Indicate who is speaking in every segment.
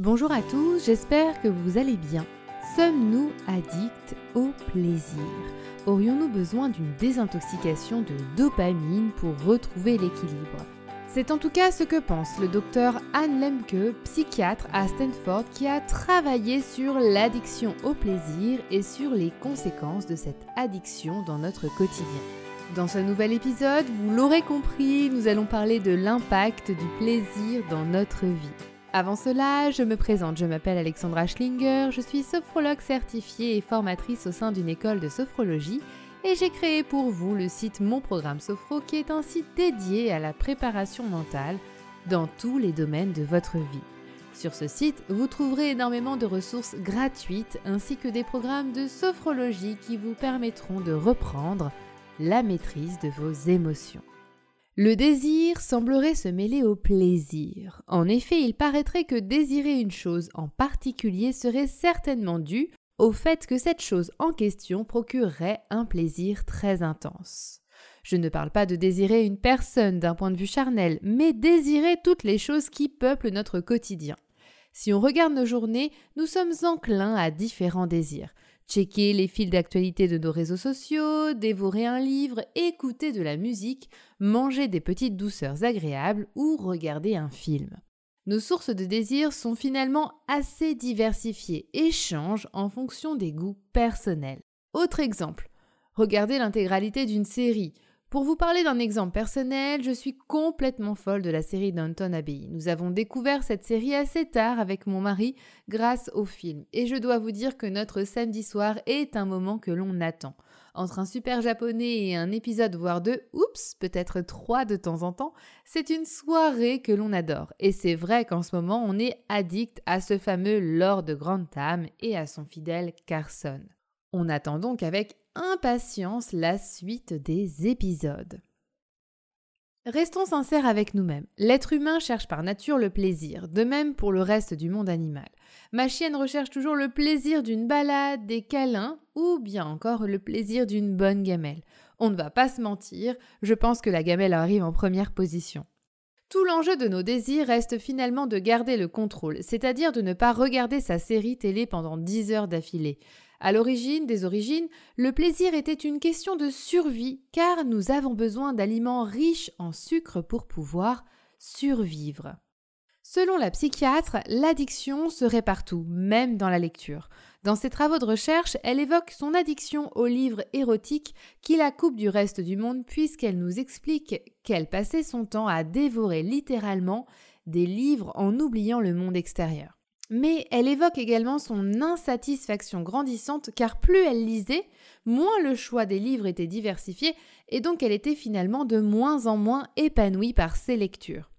Speaker 1: Bonjour à tous, j'espère que vous allez bien. Sommes-nous addicts au plaisir? Aurions-nous besoin d'une désintoxication de dopamine pour retrouver l'équilibre? C'est en tout cas ce que pense le docteur Anne Lemke, psychiatre à Stanford, qui a travaillé sur l'addiction au plaisir et sur les conséquences de cette addiction dans notre quotidien. Dans ce nouvel épisode, vous l'aurez compris, nous allons parler de l'impact du plaisir dans notre vie. Avant cela, je me présente, je m'appelle Alexandra Schlinger, je suis sophrologue certifiée et formatrice au sein d'une école de sophrologie et j'ai créé pour vous le site Mon Programme Sophro qui est un site dédié à la préparation mentale dans tous les domaines de votre vie. Sur ce site, vous trouverez énormément de ressources gratuites ainsi que des programmes de sophrologie qui vous permettront de reprendre la maîtrise de vos émotions. Le désir semblerait se mêler au plaisir. En effet, il paraîtrait que désirer une chose en particulier serait certainement dû au fait que cette chose en question procurerait un plaisir très intense. Je ne parle pas de désirer une personne d'un point de vue charnel, mais désirer toutes les choses qui peuplent notre quotidien. Si on regarde nos journées, nous sommes enclins à différents désirs checker les fils d'actualité de nos réseaux sociaux, dévorer un livre, écouter de la musique, manger des petites douceurs agréables ou regarder un film. Nos sources de désir sont finalement assez diversifiées et changent en fonction des goûts personnels. Autre exemple, regardez l'intégralité d'une série, pour vous parler d'un exemple personnel, je suis complètement folle de la série Downton Abbey. Nous avons découvert cette série assez tard avec mon mari grâce au film. Et je dois vous dire que notre samedi soir est un moment que l'on attend. Entre un super japonais et un épisode voire deux, oups, peut-être trois de temps en temps, c'est une soirée que l'on adore. Et c'est vrai qu'en ce moment, on est addict à ce fameux Lord Grantham et à son fidèle Carson. On attend donc avec impatience la suite des épisodes. Restons sincères avec nous-mêmes. L'être humain cherche par nature le plaisir, de même pour le reste du monde animal. Ma chienne recherche toujours le plaisir d'une balade, des câlins ou bien encore le plaisir d'une bonne gamelle. On ne va pas se mentir, je pense que la gamelle arrive en première position. Tout l'enjeu de nos désirs reste finalement de garder le contrôle, c'est-à-dire de ne pas regarder sa série télé pendant 10 heures d'affilée. À l'origine des origines, le plaisir était une question de survie, car nous avons besoin d'aliments riches en sucre pour pouvoir survivre. Selon la psychiatre, l'addiction serait partout, même dans la lecture. Dans ses travaux de recherche, elle évoque son addiction aux livres érotiques qui la coupe du reste du monde puisqu'elle nous explique qu'elle passait son temps à dévorer littéralement des livres en oubliant le monde extérieur. Mais elle évoque également son insatisfaction grandissante car plus elle lisait, moins le choix des livres était diversifié et donc elle était finalement de moins en moins épanouie par ses lectures.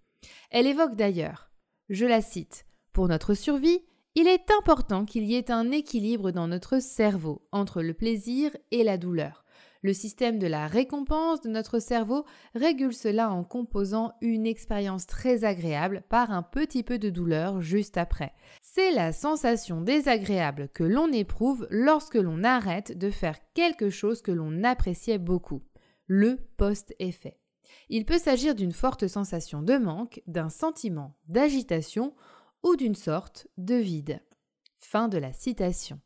Speaker 1: Elle évoque d'ailleurs, je la cite, Pour notre survie, il est important qu'il y ait un équilibre dans notre cerveau entre le plaisir et la douleur. Le système de la récompense de notre cerveau régule cela en composant une expérience très agréable par un petit peu de douleur juste après. C'est la sensation désagréable que l'on éprouve lorsque l'on arrête de faire quelque chose que l'on appréciait beaucoup. Le post-effet. Il peut s'agir d'une forte sensation de manque, d'un sentiment d'agitation ou d'une sorte de vide. Fin de la citation.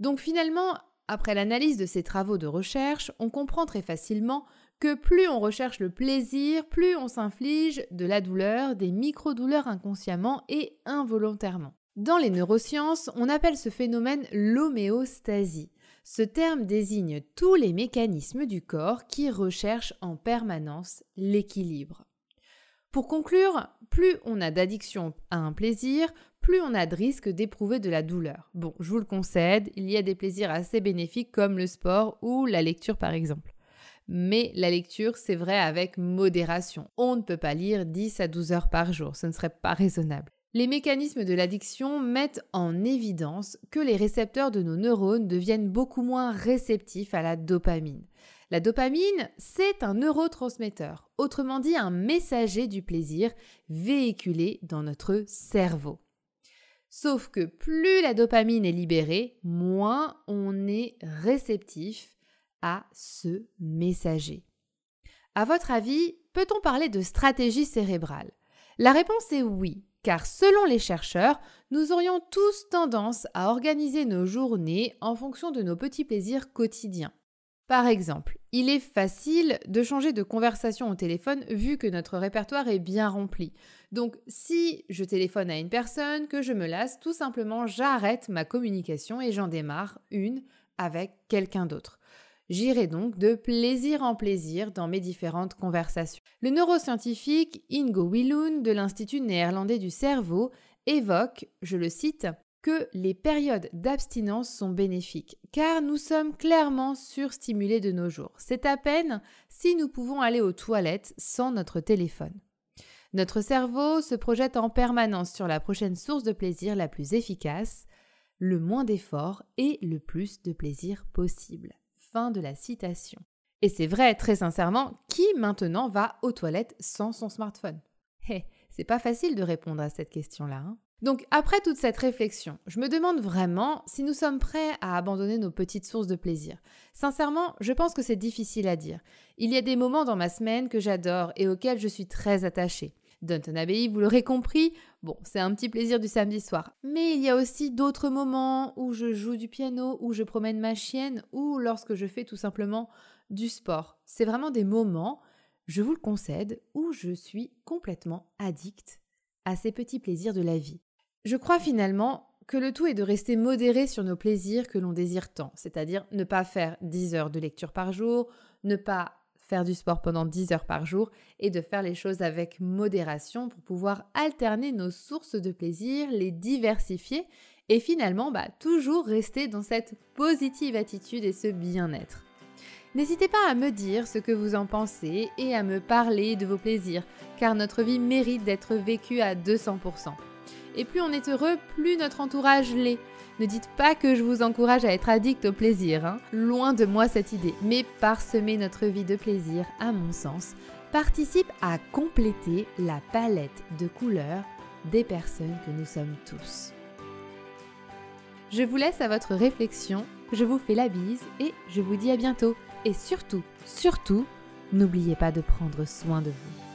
Speaker 1: Donc finalement, après l'analyse de ces travaux de recherche, on comprend très facilement que plus on recherche le plaisir, plus on s'inflige de la douleur, des micro-douleurs inconsciemment et involontairement. Dans les neurosciences, on appelle ce phénomène l'homéostasie. Ce terme désigne tous les mécanismes du corps qui recherchent en permanence l'équilibre. Pour conclure, plus on a d'addiction à un plaisir, plus on a de risque d'éprouver de la douleur. Bon, je vous le concède, il y a des plaisirs assez bénéfiques comme le sport ou la lecture par exemple. Mais la lecture, c'est vrai avec modération. On ne peut pas lire 10 à 12 heures par jour, ce ne serait pas raisonnable. Les mécanismes de l'addiction mettent en évidence que les récepteurs de nos neurones deviennent beaucoup moins réceptifs à la dopamine. La dopamine, c'est un neurotransmetteur, autrement dit un messager du plaisir véhiculé dans notre cerveau. Sauf que plus la dopamine est libérée, moins on est réceptif à ce messager. À votre avis, peut-on parler de stratégie cérébrale? La réponse est oui. car selon les chercheurs, nous aurions tous tendance à organiser nos journées en fonction de nos petits plaisirs quotidiens. Par exemple, il est facile de changer de conversation au téléphone vu que notre répertoire est bien rempli. Donc si je téléphone à une personne, que je me lasse, tout simplement j'arrête ma communication et j'en démarre une avec quelqu'un d'autre. J'irai donc de plaisir en plaisir dans mes différentes conversations. Le neuroscientifique Ingo Willun de l'Institut néerlandais du cerveau évoque, je le cite, que les périodes d'abstinence sont bénéfiques, car nous sommes clairement surstimulés de nos jours. C'est à peine si nous pouvons aller aux toilettes sans notre téléphone. Notre cerveau se projette en permanence sur la prochaine source de plaisir la plus efficace, le moins d'efforts et le plus de plaisir possible. Fin de la citation. Et c'est vrai, très sincèrement, qui maintenant va aux toilettes sans son smartphone? Hé, c'est pas facile de répondre à cette question-là. Hein donc après toute cette réflexion, je me demande vraiment si nous sommes prêts à abandonner nos petites sources de plaisir. Sincèrement, je pense que c'est difficile à dire. Il y a des moments dans ma semaine que j'adore et auxquels je suis très attachée. Downton Abbey, vous l'aurez compris, bon, c'est un petit plaisir du samedi soir. Mais il y a aussi d'autres moments où je joue du piano, où je promène ma chienne, ou lorsque je fais tout simplement du sport. C'est vraiment des moments, je vous le concède, où je suis complètement addict à ces petits plaisirs de la vie. Je crois finalement que le tout est de rester modéré sur nos plaisirs que l'on désire tant, c'est-à-dire ne pas faire 10 heures de lecture par jour, ne pas faire du sport pendant 10 heures par jour et de faire les choses avec modération pour pouvoir alterner nos sources de plaisir, les diversifier et finalement bah, toujours rester dans cette positive attitude et ce bien-être. N'hésitez pas à me dire ce que vous en pensez et à me parler de vos plaisirs, car notre vie mérite d'être vécue à 200%. Et plus on est heureux, plus notre entourage l'est. Ne dites pas que je vous encourage à être addict au plaisir, hein. loin de moi cette idée, mais parsemer notre vie de plaisir, à mon sens, participe à compléter la palette de couleurs des personnes que nous sommes tous. Je vous laisse à votre réflexion, je vous fais la bise et je vous dis à bientôt. Et surtout, surtout, n'oubliez pas de prendre soin de vous.